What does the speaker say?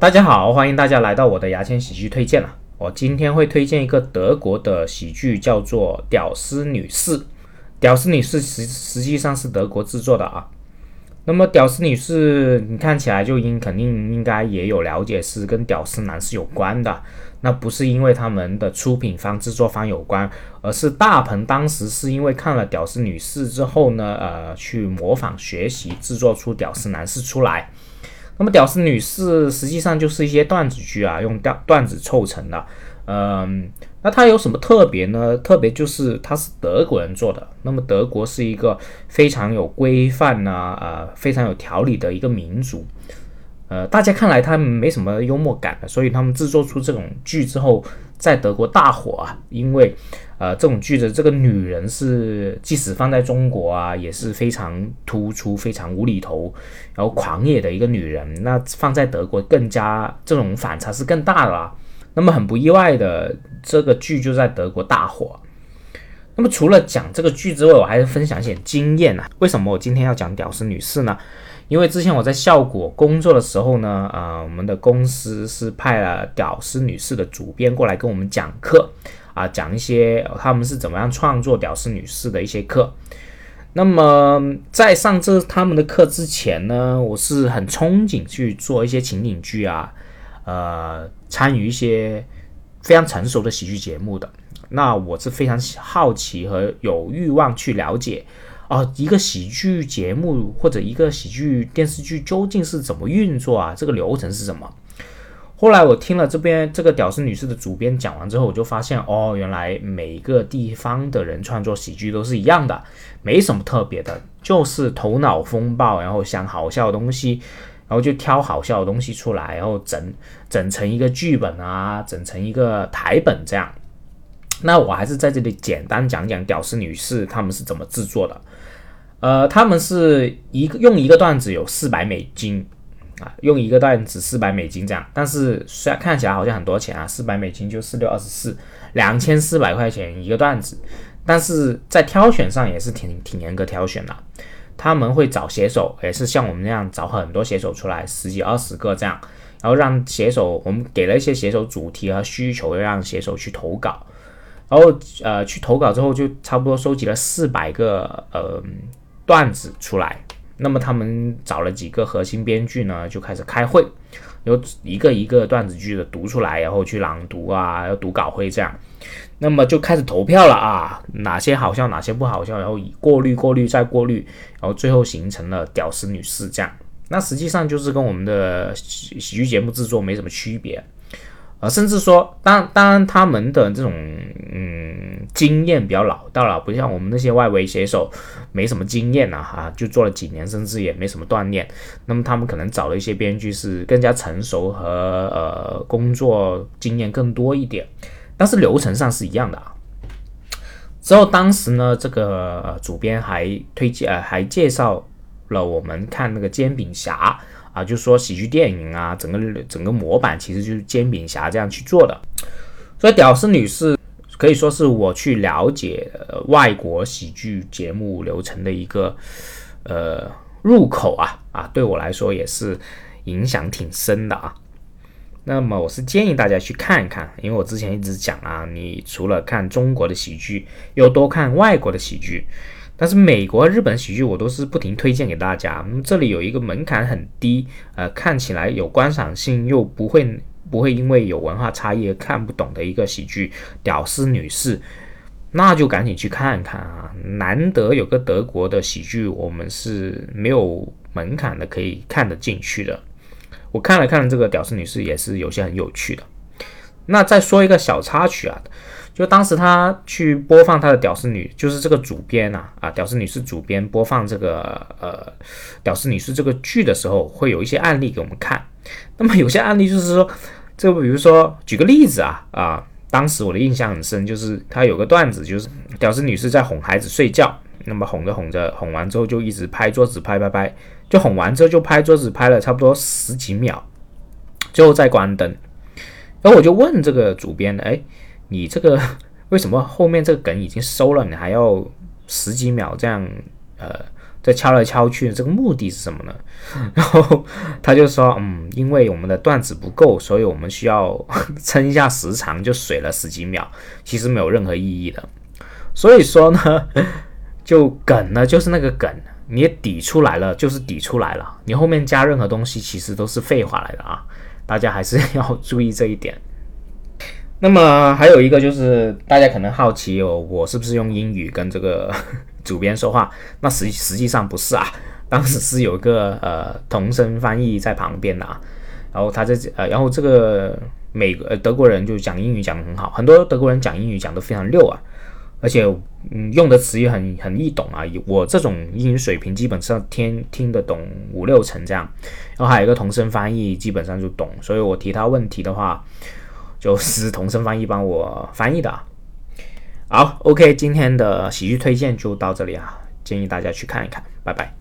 大家好，欢迎大家来到我的牙签喜剧推荐了。我今天会推荐一个德国的喜剧，叫做《屌丝女士》。《屌丝女士》实实际上是德国制作的啊。那么，《屌丝女士》你看起来就应肯定应该也有了解，是跟屌丝男士有关的。那不是因为他们的出品方、制作方有关，而是大鹏当时是因为看了《屌丝女士》之后呢，呃，去模仿学习制作出《屌丝男士》出来。那么，《屌丝女士》实际上就是一些段子剧啊，用段段子凑成的。嗯，那它有什么特别呢？特别就是它是德国人做的。那么，德国是一个非常有规范呐，呃，非常有条理的一个民族。呃，大家看来他们没什么幽默感的，所以他们制作出这种剧之后，在德国大火啊。因为，呃，这种剧的这个女人是，即使放在中国啊，也是非常突出、非常无厘头、然后狂野的一个女人。那放在德国更加这种反差是更大的啦。那么很不意外的，这个剧就在德国大火。那么除了讲这个剧之外，我还是分享一些经验啊。为什么我今天要讲屌丝女士呢？因为之前我在效果工作的时候呢，呃，我们的公司是派了屌丝女士的主编过来跟我们讲课，啊，讲一些他们是怎么样创作屌丝女士的一些课。那么在上这他们的课之前呢，我是很憧憬去做一些情景剧啊，呃，参与一些非常成熟的喜剧节目的。那我是非常好奇和有欲望去了解。啊，一个喜剧节目或者一个喜剧电视剧究竟是怎么运作啊？这个流程是什么？后来我听了这边这个屌丝女士的主编讲完之后，我就发现哦，原来每个地方的人创作喜剧都是一样的，没什么特别的，就是头脑风暴，然后想好笑的东西，然后就挑好笑的东西出来，然后整整成一个剧本啊，整成一个台本这样。那我还是在这里简单讲讲屌丝女士他们是怎么制作的。呃，他们是一个用一个段子有四百美金啊，用一个段子四百美金这样，但是虽然看起来好像很多钱啊，四百美金就四六二十四，两千四百块钱一个段子，但是在挑选上也是挺挺严格挑选的，他们会找写手，也是像我们那样找很多写手出来，十几二十个这样，然后让写手，我们给了一些写手主题和需求，让写手去投稿，然后呃去投稿之后就差不多收集了四百个呃。段子出来，那么他们找了几个核心编剧呢，就开始开会，有一个一个段子剧的读出来，然后去朗读啊，要读稿会这样，那么就开始投票了啊，哪些好笑，哪些不好笑，然后以过滤、过滤再过滤，然后最后形成了屌丝女士这样。那实际上就是跟我们的喜喜剧节目制作没什么区别。啊，甚至说，当当然他们的这种嗯经验比较老道了，不像我们那些外围写手没什么经验啊，哈，就做了几年，甚至也没什么锻炼。那么他们可能找了一些编剧是更加成熟和呃工作经验更多一点，但是流程上是一样的啊。之后当时呢，这个主编还推荐呃还介绍了我们看那个煎饼侠。啊，就说喜剧电影啊，整个整个模板其实就是煎饼侠这样去做的。所以屌丝女士可以说是我去了解外国喜剧节目流程的一个呃入口啊啊，对我来说也是影响挺深的啊。那么我是建议大家去看一看，因为我之前一直讲啊，你除了看中国的喜剧，又多看外国的喜剧。但是美国、日本喜剧我都是不停推荐给大家。嗯，这里有一个门槛很低，呃，看起来有观赏性又不会不会因为有文化差异而看不懂的一个喜剧《屌丝女士》，那就赶紧去看看啊！难得有个德国的喜剧，我们是没有门槛的，可以看得进去的。我看了看这个《屌丝女士》，也是有些很有趣的。那再说一个小插曲啊。就当时他去播放他的屌丝女，就是这个主编呐啊，屌丝女士主编播放这个呃屌丝女士这个剧的时候，会有一些案例给我们看。那么有些案例就是说，这比如说举个例子啊啊，当时我的印象很深，就是他有个段子，就是屌丝女士在哄孩子睡觉，那么哄着哄着，哄完之后就一直拍桌子拍拍拍，就哄完之后就拍桌子拍了差不多十几秒，最后再关灯。然后我就问这个主编，哎。你这个 为什么后面这个梗已经收了，你还要十几秒这样呃再敲来敲去，这个目的是什么呢？然后他就说，嗯，因为我们的段子不够，所以我们需要 撑一下时长，就水了十几秒，其实没有任何意义的。所以说呢，就梗呢就是那个梗，你抵出来了就是抵出来了，你后面加任何东西其实都是废话来的啊，大家还是要注意这一点。那么还有一个就是大家可能好奇哦，我是不是用英语跟这个？主编说话，那实实际上不是啊，当时是有个呃同声翻译在旁边的啊，然后他在呃，然后这个美呃德国人就讲英语讲得很好，很多德国人讲英语讲得非常溜啊，而且嗯用的词也很很易懂啊，我这种英语水平基本上听听得懂五六成这样，然后还有一个同声翻译基本上就懂，所以我提他问题的话，就是同声翻译帮我翻译的啊。好，OK，今天的喜剧推荐就到这里啊，建议大家去看一看，拜拜。